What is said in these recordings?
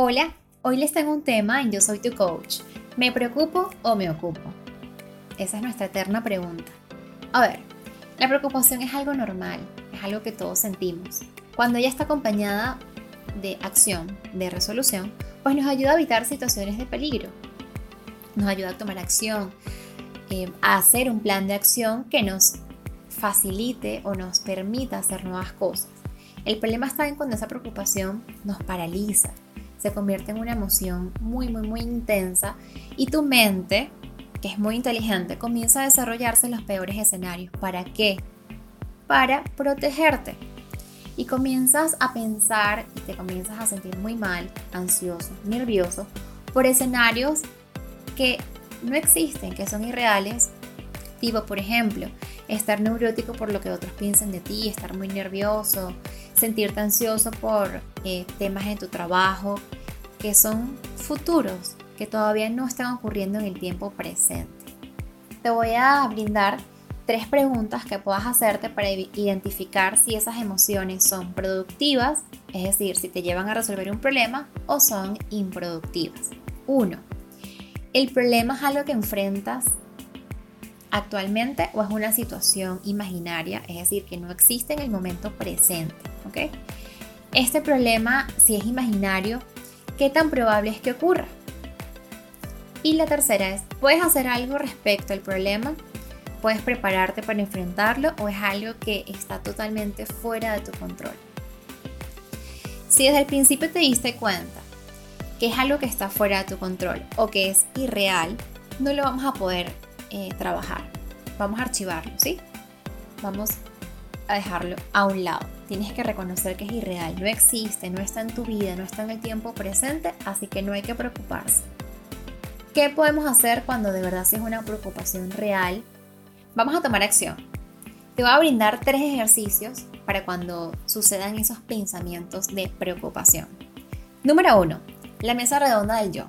Hola, hoy les tengo un tema en Yo Soy Tu Coach. ¿Me preocupo o me ocupo? Esa es nuestra eterna pregunta. A ver, la preocupación es algo normal, es algo que todos sentimos. Cuando ella está acompañada de acción, de resolución, pues nos ayuda a evitar situaciones de peligro. Nos ayuda a tomar acción, eh, a hacer un plan de acción que nos facilite o nos permita hacer nuevas cosas. El problema está en cuando esa preocupación nos paraliza, se convierte en una emoción muy, muy, muy intensa y tu mente, que es muy inteligente, comienza a desarrollarse en los peores escenarios. ¿Para qué? Para protegerte. Y comienzas a pensar y te comienzas a sentir muy mal, ansioso, nervioso, por escenarios que no existen, que son irreales. Tipo, por ejemplo, estar neurótico por lo que otros piensen de ti, estar muy nervioso, sentirte ansioso por eh, temas en tu trabajo que son futuros, que todavía no están ocurriendo en el tiempo presente. Te voy a brindar tres preguntas que puedas hacerte para identificar si esas emociones son productivas, es decir, si te llevan a resolver un problema o son improductivas. 1. ¿El problema es algo que enfrentas actualmente o es una situación imaginaria, es decir, que no existe en el momento presente? ¿Ok? Este problema, si es imaginario, ¿qué tan probable es que ocurra? Y la tercera es, ¿puedes hacer algo respecto al problema? ¿Puedes prepararte para enfrentarlo o es algo que está totalmente fuera de tu control? Si desde el principio te diste cuenta que es algo que está fuera de tu control o que es irreal, no lo vamos a poder eh, trabajar. Vamos a archivarlo, ¿sí? Vamos a dejarlo a un lado. Tienes que reconocer que es irreal, no existe, no está en tu vida, no está en el tiempo presente, así que no hay que preocuparse. ¿Qué podemos hacer cuando de verdad es una preocupación real? Vamos a tomar acción. Te voy a brindar tres ejercicios para cuando sucedan esos pensamientos de preocupación. Número uno, la mesa redonda del yo.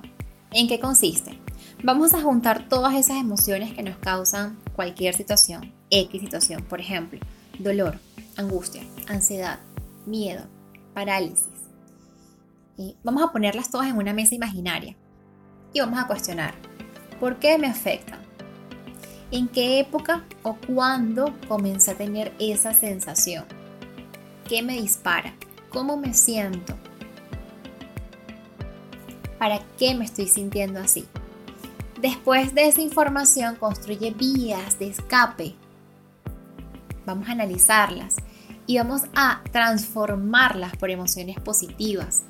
¿En qué consiste? Vamos a juntar todas esas emociones que nos causan cualquier situación, X situación, por ejemplo, dolor, angustia, ansiedad, miedo, parálisis. Vamos a ponerlas todas en una mesa imaginaria y vamos a cuestionar, ¿por qué me afectan? ¿En qué época o cuándo comencé a tener esa sensación? ¿Qué me dispara? ¿Cómo me siento? ¿Para qué me estoy sintiendo así? Después de esa información construye vías de escape vamos a analizarlas y vamos a transformarlas por emociones positivas.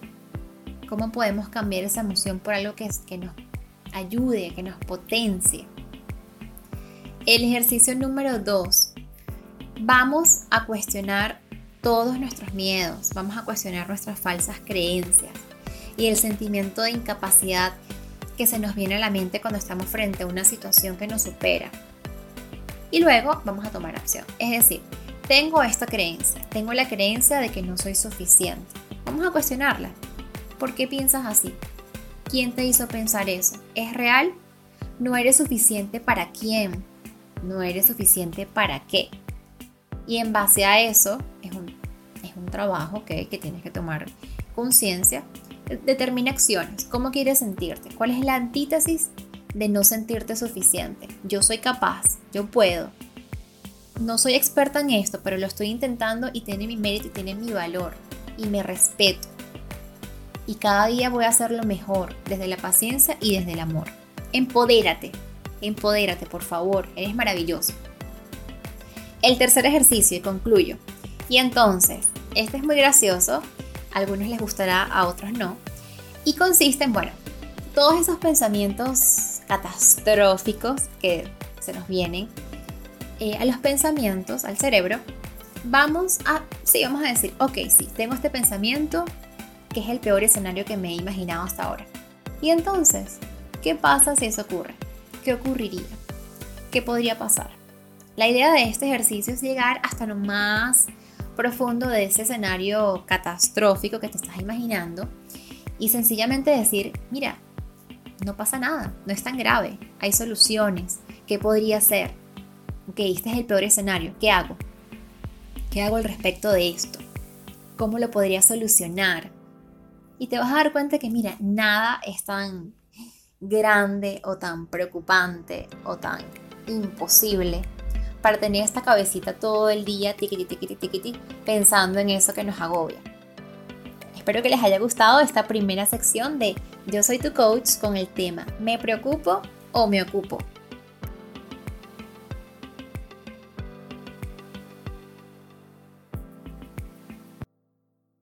¿Cómo podemos cambiar esa emoción por algo que, nos ayude, que nos potencie? El ejercicio número 2. Vamos a cuestionar todos nuestros miedos, vamos a cuestionar nuestras falsas creencias y el sentimiento de incapacidad que se nos viene a la mente cuando estamos frente a una situación que nos supera y luego vamos a tomar acción. Es decir, tengo esta creencia, tengo la creencia de que no soy suficiente. Vamos a cuestionarla. ¿Por qué piensas así? ¿Quién te hizo pensar eso? ¿Es real? ¿No eres suficiente para quién? ¿No eres suficiente para qué? Y en base a eso, es un, es un trabajo que, que tienes que tomar conciencia. Determina acciones. ¿Cómo quieres sentirte? ¿Cuál es la antítesis de no sentirte suficiente. Yo soy capaz, yo puedo. No soy experta en esto, pero lo estoy intentando y tiene mi mérito y tiene mi valor y me respeto. Y cada día voy a hacerlo mejor, desde la paciencia y desde el amor. Empodérate, empodérate, por favor, eres maravilloso. El tercer ejercicio, y concluyo. Y entonces, este es muy gracioso, a algunos les gustará, a otros no. Y consiste en, bueno, todos esos pensamientos catastróficos que se nos vienen eh, a los pensamientos, al cerebro, vamos a, sí, vamos a decir, ok, sí, tengo este pensamiento que es el peor escenario que me he imaginado hasta ahora. Y entonces, ¿qué pasa si eso ocurre? ¿Qué ocurriría? ¿Qué podría pasar? La idea de este ejercicio es llegar hasta lo más profundo de ese escenario catastrófico que te estás imaginando y sencillamente decir, mira, no pasa nada, no es tan grave, hay soluciones. ¿Qué podría ser? Ok, este es el peor escenario, ¿qué hago? ¿Qué hago al respecto de esto? ¿Cómo lo podría solucionar? Y te vas a dar cuenta que, mira, nada es tan grande o tan preocupante o tan imposible para tener esta cabecita todo el día tiquiti, tiquiti, tiquiti, pensando en eso que nos agobia. Espero que les haya gustado esta primera sección de Yo soy tu coach con el tema ¿Me preocupo o me ocupo?